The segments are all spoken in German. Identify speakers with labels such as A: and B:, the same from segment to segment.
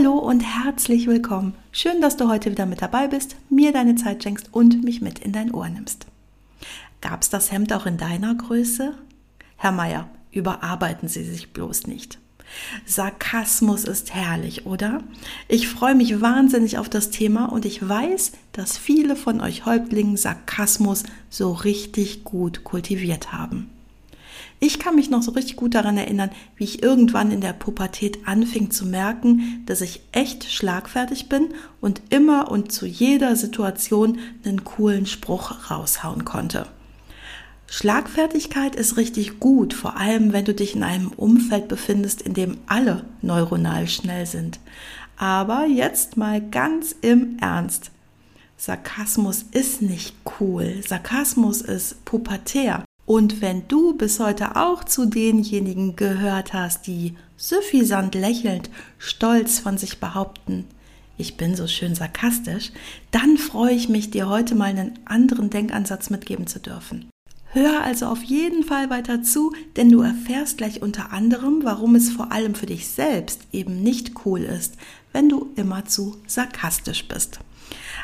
A: Hallo und herzlich willkommen. Schön, dass du heute wieder mit dabei bist, mir deine Zeit schenkst und mich mit in dein Ohr nimmst. Gab's das Hemd auch in deiner Größe? Herr Meier, überarbeiten Sie sich bloß nicht. Sarkasmus ist herrlich, oder? Ich freue mich wahnsinnig auf das Thema und ich weiß, dass viele von euch Häuptlingen Sarkasmus so richtig gut kultiviert haben. Ich kann mich noch so richtig gut daran erinnern, wie ich irgendwann in der Pubertät anfing zu merken, dass ich echt schlagfertig bin und immer und zu jeder Situation einen coolen Spruch raushauen konnte. Schlagfertigkeit ist richtig gut, vor allem wenn du dich in einem Umfeld befindest, in dem alle neuronal schnell sind. Aber jetzt mal ganz im Ernst. Sarkasmus ist nicht cool. Sarkasmus ist pubertär. Und wenn du bis heute auch zu denjenigen gehört hast, die suffisant lächelnd, stolz von sich behaupten, ich bin so schön sarkastisch, dann freue ich mich, dir heute mal einen anderen Denkansatz mitgeben zu dürfen. Hör also auf jeden Fall weiter zu, denn du erfährst gleich unter anderem, warum es vor allem für dich selbst eben nicht cool ist, wenn du immer zu sarkastisch bist.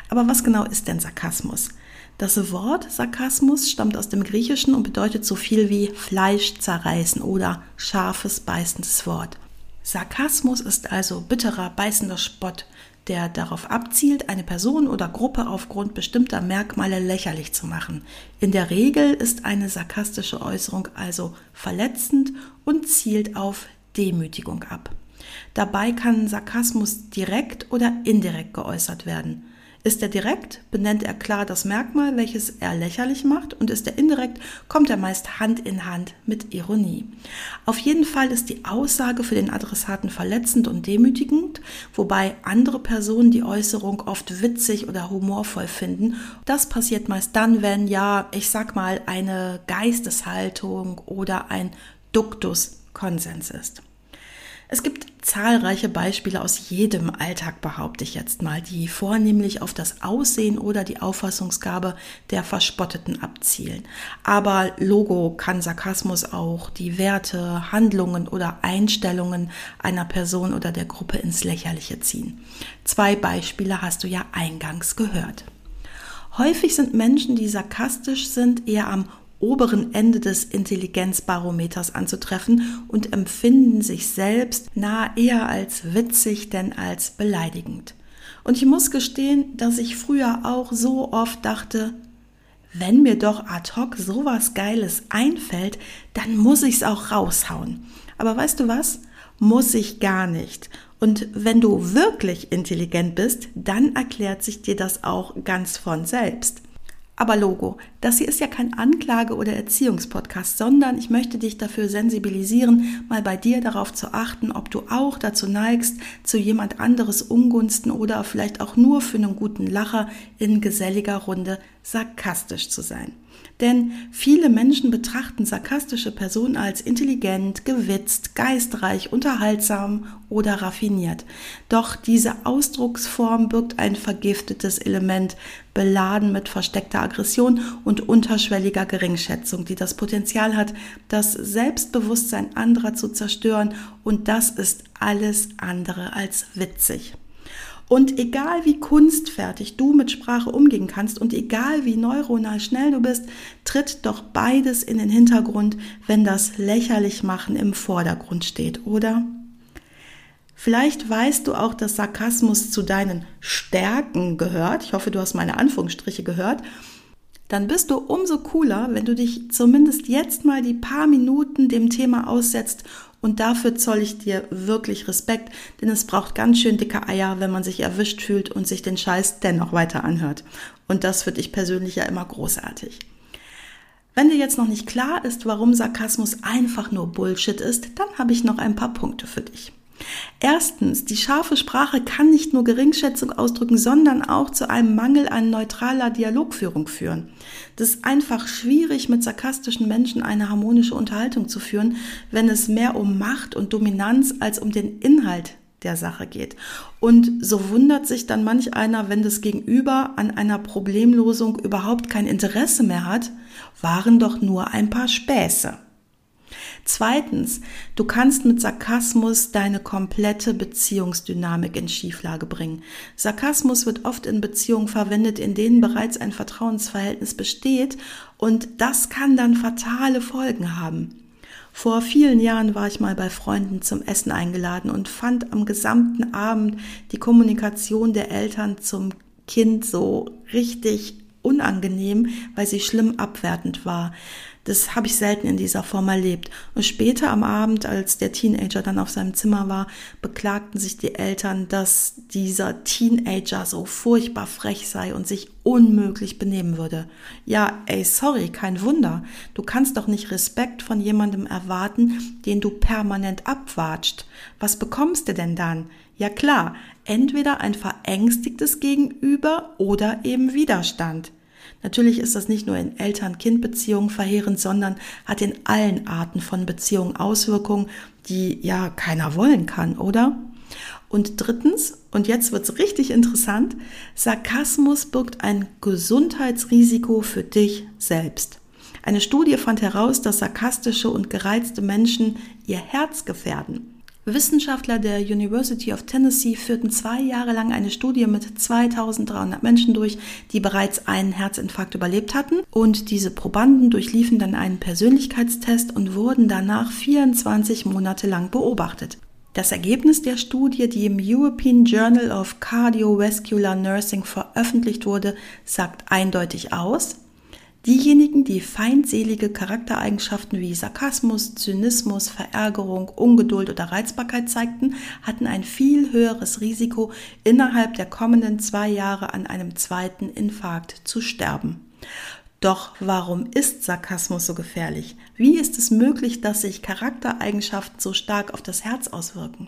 A: Aber was genau ist denn Sarkasmus? Das Wort Sarkasmus stammt aus dem Griechischen und bedeutet so viel wie Fleisch zerreißen oder scharfes, beißendes Wort. Sarkasmus ist also bitterer, beißender Spott, der darauf abzielt, eine Person oder Gruppe aufgrund bestimmter Merkmale lächerlich zu machen. In der Regel ist eine sarkastische Äußerung also verletzend und zielt auf Demütigung ab. Dabei kann Sarkasmus direkt oder indirekt geäußert werden. Ist er direkt, benennt er klar das Merkmal, welches er lächerlich macht, und ist er indirekt, kommt er meist Hand in Hand mit Ironie. Auf jeden Fall ist die Aussage für den Adressaten verletzend und demütigend, wobei andere Personen die Äußerung oft witzig oder humorvoll finden. Das passiert meist dann, wenn ja, ich sag mal, eine Geisteshaltung oder ein Duktus Konsens ist. Es gibt zahlreiche Beispiele aus jedem Alltag, behaupte ich jetzt mal, die vornehmlich auf das Aussehen oder die Auffassungsgabe der Verspotteten abzielen. Aber Logo kann Sarkasmus auch die Werte, Handlungen oder Einstellungen einer Person oder der Gruppe ins Lächerliche ziehen. Zwei Beispiele hast du ja eingangs gehört. Häufig sind Menschen, die sarkastisch sind, eher am oberen Ende des Intelligenzbarometers anzutreffen und empfinden sich selbst nahe eher als witzig denn als beleidigend. Und ich muss gestehen, dass ich früher auch so oft dachte, wenn mir doch ad hoc sowas Geiles einfällt, dann muss ich's auch raushauen. Aber weißt du was? Muss ich gar nicht. Und wenn du wirklich intelligent bist, dann erklärt sich dir das auch ganz von selbst. Aber Logo, das hier ist ja kein Anklage- oder Erziehungspodcast, sondern ich möchte dich dafür sensibilisieren, mal bei dir darauf zu achten, ob du auch dazu neigst, zu jemand anderes Ungunsten oder vielleicht auch nur für einen guten Lacher in geselliger Runde sarkastisch zu sein. Denn viele Menschen betrachten sarkastische Personen als intelligent, gewitzt, geistreich, unterhaltsam oder raffiniert. Doch diese Ausdrucksform birgt ein vergiftetes Element, beladen mit versteckter Aggression und unterschwelliger Geringschätzung, die das Potenzial hat, das Selbstbewusstsein anderer zu zerstören. Und das ist alles andere als witzig. Und egal wie kunstfertig du mit Sprache umgehen kannst und egal wie neuronal schnell du bist, tritt doch beides in den Hintergrund, wenn das Lächerlichmachen im Vordergrund steht, oder? Vielleicht weißt du auch, dass Sarkasmus zu deinen Stärken gehört. Ich hoffe, du hast meine Anführungsstriche gehört. Dann bist du umso cooler, wenn du dich zumindest jetzt mal die paar Minuten dem Thema aussetzt und dafür zoll ich dir wirklich Respekt, denn es braucht ganz schön dicke Eier, wenn man sich erwischt fühlt und sich den Scheiß dennoch weiter anhört. Und das finde ich persönlich ja immer großartig. Wenn dir jetzt noch nicht klar ist, warum Sarkasmus einfach nur Bullshit ist, dann habe ich noch ein paar Punkte für dich. Erstens, die scharfe Sprache kann nicht nur Geringschätzung ausdrücken, sondern auch zu einem Mangel an neutraler Dialogführung führen. Das ist einfach schwierig, mit sarkastischen Menschen eine harmonische Unterhaltung zu führen, wenn es mehr um Macht und Dominanz als um den Inhalt der Sache geht. Und so wundert sich dann manch einer, wenn das Gegenüber an einer Problemlosung überhaupt kein Interesse mehr hat, waren doch nur ein paar Späße. Zweitens, du kannst mit Sarkasmus deine komplette Beziehungsdynamik in Schieflage bringen. Sarkasmus wird oft in Beziehungen verwendet, in denen bereits ein Vertrauensverhältnis besteht und das kann dann fatale Folgen haben. Vor vielen Jahren war ich mal bei Freunden zum Essen eingeladen und fand am gesamten Abend die Kommunikation der Eltern zum Kind so richtig unangenehm, weil sie schlimm abwertend war. Das habe ich selten in dieser Form erlebt. Und später am Abend, als der Teenager dann auf seinem Zimmer war, beklagten sich die Eltern, dass dieser Teenager so furchtbar frech sei und sich unmöglich benehmen würde. Ja, ey, sorry, kein Wunder. Du kannst doch nicht Respekt von jemandem erwarten, den du permanent abwatscht. Was bekommst du denn dann? Ja klar, entweder ein verängstigtes Gegenüber oder eben Widerstand. Natürlich ist das nicht nur in Eltern-Kind-Beziehungen verheerend, sondern hat in allen Arten von Beziehungen Auswirkungen, die ja keiner wollen kann, oder? Und drittens, und jetzt wird's richtig interessant, Sarkasmus birgt ein Gesundheitsrisiko für dich selbst. Eine Studie fand heraus, dass sarkastische und gereizte Menschen ihr Herz gefährden. Wissenschaftler der University of Tennessee führten zwei Jahre lang eine Studie mit 2300 Menschen durch, die bereits einen Herzinfarkt überlebt hatten. Und diese Probanden durchliefen dann einen Persönlichkeitstest und wurden danach 24 Monate lang beobachtet. Das Ergebnis der Studie, die im European Journal of Cardiovascular Nursing veröffentlicht wurde, sagt eindeutig aus, Diejenigen, die feindselige Charaktereigenschaften wie Sarkasmus, Zynismus, Verärgerung, Ungeduld oder Reizbarkeit zeigten, hatten ein viel höheres Risiko, innerhalb der kommenden zwei Jahre an einem zweiten Infarkt zu sterben. Doch warum ist Sarkasmus so gefährlich? Wie ist es möglich, dass sich Charaktereigenschaften so stark auf das Herz auswirken?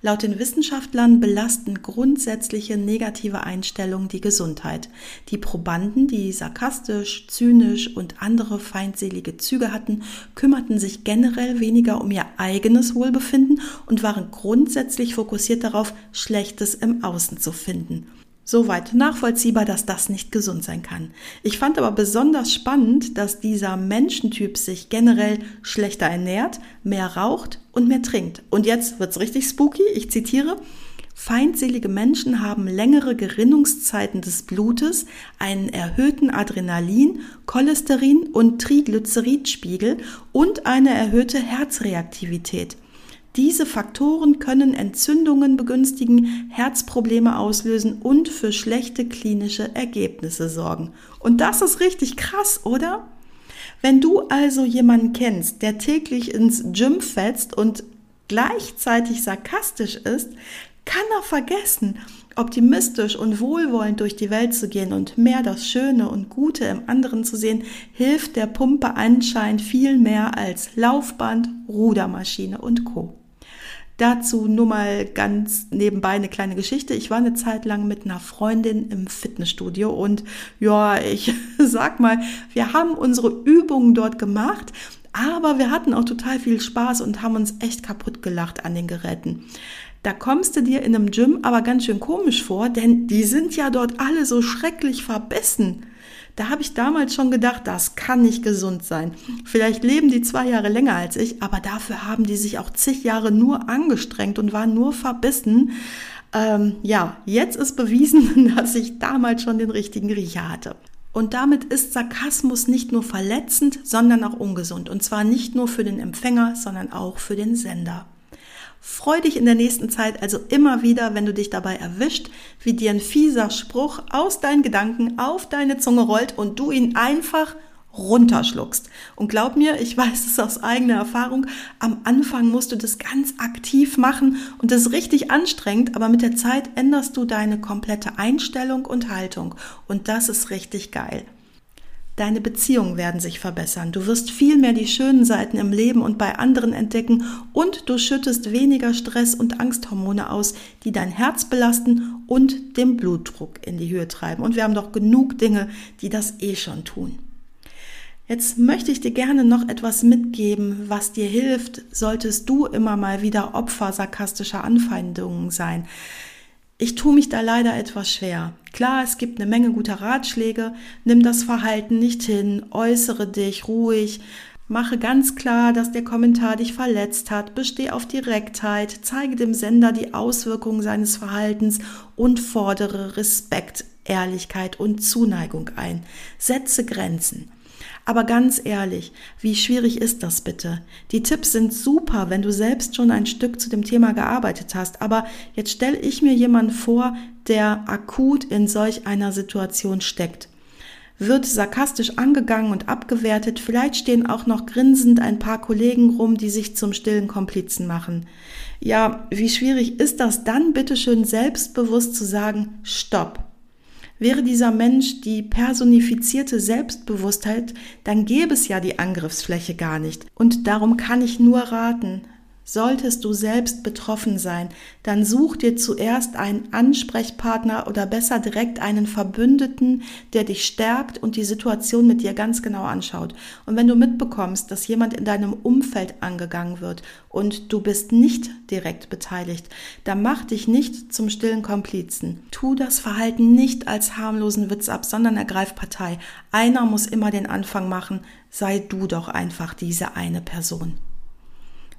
A: Laut den Wissenschaftlern belasten grundsätzliche negative Einstellungen die Gesundheit. Die Probanden, die sarkastisch, zynisch und andere feindselige Züge hatten, kümmerten sich generell weniger um ihr eigenes Wohlbefinden und waren grundsätzlich fokussiert darauf, Schlechtes im Außen zu finden. Soweit nachvollziehbar, dass das nicht gesund sein kann. Ich fand aber besonders spannend, dass dieser Menschentyp sich generell schlechter ernährt, mehr raucht und mehr trinkt. Und jetzt wird's richtig spooky. Ich zitiere. Feindselige Menschen haben längere Gerinnungszeiten des Blutes, einen erhöhten Adrenalin, Cholesterin und Triglyceridspiegel und eine erhöhte Herzreaktivität. Diese Faktoren können Entzündungen begünstigen, Herzprobleme auslösen und für schlechte klinische Ergebnisse sorgen. Und das ist richtig krass, oder? Wenn du also jemanden kennst, der täglich ins Gym fetzt und gleichzeitig sarkastisch ist, kann er vergessen, optimistisch und wohlwollend durch die Welt zu gehen und mehr das Schöne und Gute im anderen zu sehen, hilft der Pumpe anscheinend viel mehr als Laufband, Rudermaschine und Co. Dazu nur mal ganz nebenbei eine kleine Geschichte. Ich war eine Zeit lang mit einer Freundin im Fitnessstudio und ja, ich sag mal, wir haben unsere Übungen dort gemacht, aber wir hatten auch total viel Spaß und haben uns echt kaputt gelacht an den Geräten. Da kommst du dir in einem Gym aber ganz schön komisch vor, denn die sind ja dort alle so schrecklich verbissen. Da habe ich damals schon gedacht, das kann nicht gesund sein. Vielleicht leben die zwei Jahre länger als ich, aber dafür haben die sich auch zig Jahre nur angestrengt und waren nur verbissen. Ähm, ja, jetzt ist bewiesen, dass ich damals schon den richtigen Riecher hatte. Und damit ist Sarkasmus nicht nur verletzend, sondern auch ungesund. Und zwar nicht nur für den Empfänger, sondern auch für den Sender. Freu dich in der nächsten Zeit also immer wieder, wenn du dich dabei erwischt, wie dir ein fieser Spruch aus deinen Gedanken auf deine Zunge rollt und du ihn einfach runterschluckst. Und glaub mir, ich weiß es aus eigener Erfahrung, am Anfang musst du das ganz aktiv machen und das ist richtig anstrengend, aber mit der Zeit änderst du deine komplette Einstellung und Haltung und das ist richtig geil. Deine Beziehungen werden sich verbessern. Du wirst viel mehr die schönen Seiten im Leben und bei anderen entdecken und du schüttest weniger Stress und Angsthormone aus, die dein Herz belasten und den Blutdruck in die Höhe treiben. Und wir haben doch genug Dinge, die das eh schon tun. Jetzt möchte ich dir gerne noch etwas mitgeben, was dir hilft, solltest du immer mal wieder Opfer sarkastischer Anfeindungen sein. Ich tue mich da leider etwas schwer. Klar, es gibt eine Menge guter Ratschläge. Nimm das Verhalten nicht hin, äußere dich ruhig, mache ganz klar, dass der Kommentar dich verletzt hat, besteh auf Direktheit, zeige dem Sender die Auswirkungen seines Verhaltens und fordere Respekt, Ehrlichkeit und Zuneigung ein. Setze Grenzen. Aber ganz ehrlich, wie schwierig ist das bitte? Die Tipps sind super, wenn du selbst schon ein Stück zu dem Thema gearbeitet hast. Aber jetzt stelle ich mir jemanden vor, der akut in solch einer Situation steckt. Wird sarkastisch angegangen und abgewertet, vielleicht stehen auch noch grinsend ein paar Kollegen rum, die sich zum stillen Komplizen machen. Ja, wie schwierig ist das dann, bitteschön selbstbewusst zu sagen, stopp, Wäre dieser Mensch die personifizierte Selbstbewusstheit, dann gäbe es ja die Angriffsfläche gar nicht. Und darum kann ich nur raten, Solltest du selbst betroffen sein, dann such dir zuerst einen Ansprechpartner oder besser direkt einen Verbündeten, der dich stärkt und die Situation mit dir ganz genau anschaut. Und wenn du mitbekommst, dass jemand in deinem Umfeld angegangen wird und du bist nicht direkt beteiligt, dann mach dich nicht zum stillen Komplizen. Tu das Verhalten nicht als harmlosen Witz ab, sondern ergreif Partei. Einer muss immer den Anfang machen, sei du doch einfach diese eine Person.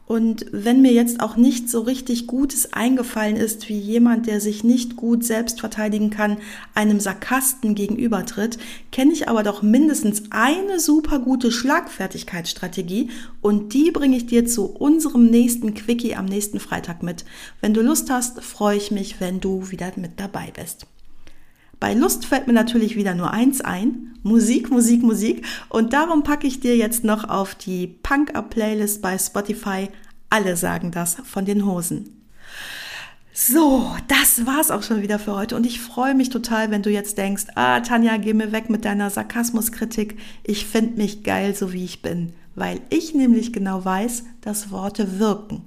A: Und wenn mir jetzt auch nicht so richtig Gutes eingefallen ist, wie jemand, der sich nicht gut selbst verteidigen kann, einem Sarkasten gegenübertritt, kenne ich aber doch mindestens eine super gute Schlagfertigkeitsstrategie und die bringe ich dir zu unserem nächsten Quickie am nächsten Freitag mit. Wenn du Lust hast, freue ich mich, wenn du wieder mit dabei bist. Bei Lust fällt mir natürlich wieder nur eins ein. Musik, Musik, Musik. Und darum packe ich dir jetzt noch auf die Punk-Up-Playlist bei Spotify. Alle sagen das von den Hosen. So, das war's auch schon wieder für heute und ich freue mich total, wenn du jetzt denkst, ah, Tanja, geh mir weg mit deiner Sarkasmuskritik. Ich finde mich geil, so wie ich bin, weil ich nämlich genau weiß, dass Worte wirken.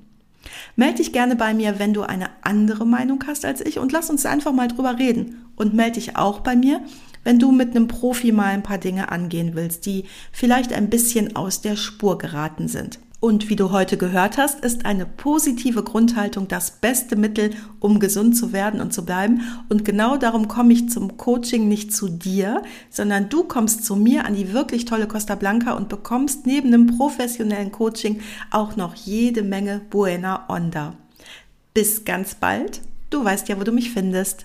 A: Meld dich gerne bei mir, wenn du eine andere Meinung hast als ich und lass uns einfach mal drüber reden. Und melde dich auch bei mir, wenn du mit einem Profi mal ein paar Dinge angehen willst, die vielleicht ein bisschen aus der Spur geraten sind. Und wie du heute gehört hast, ist eine positive Grundhaltung das beste Mittel, um gesund zu werden und zu bleiben. Und genau darum komme ich zum Coaching nicht zu dir, sondern du kommst zu mir an die wirklich tolle Costa Blanca und bekommst neben einem professionellen Coaching auch noch jede Menge Buena Onda. Bis ganz bald. Du weißt ja, wo du mich findest.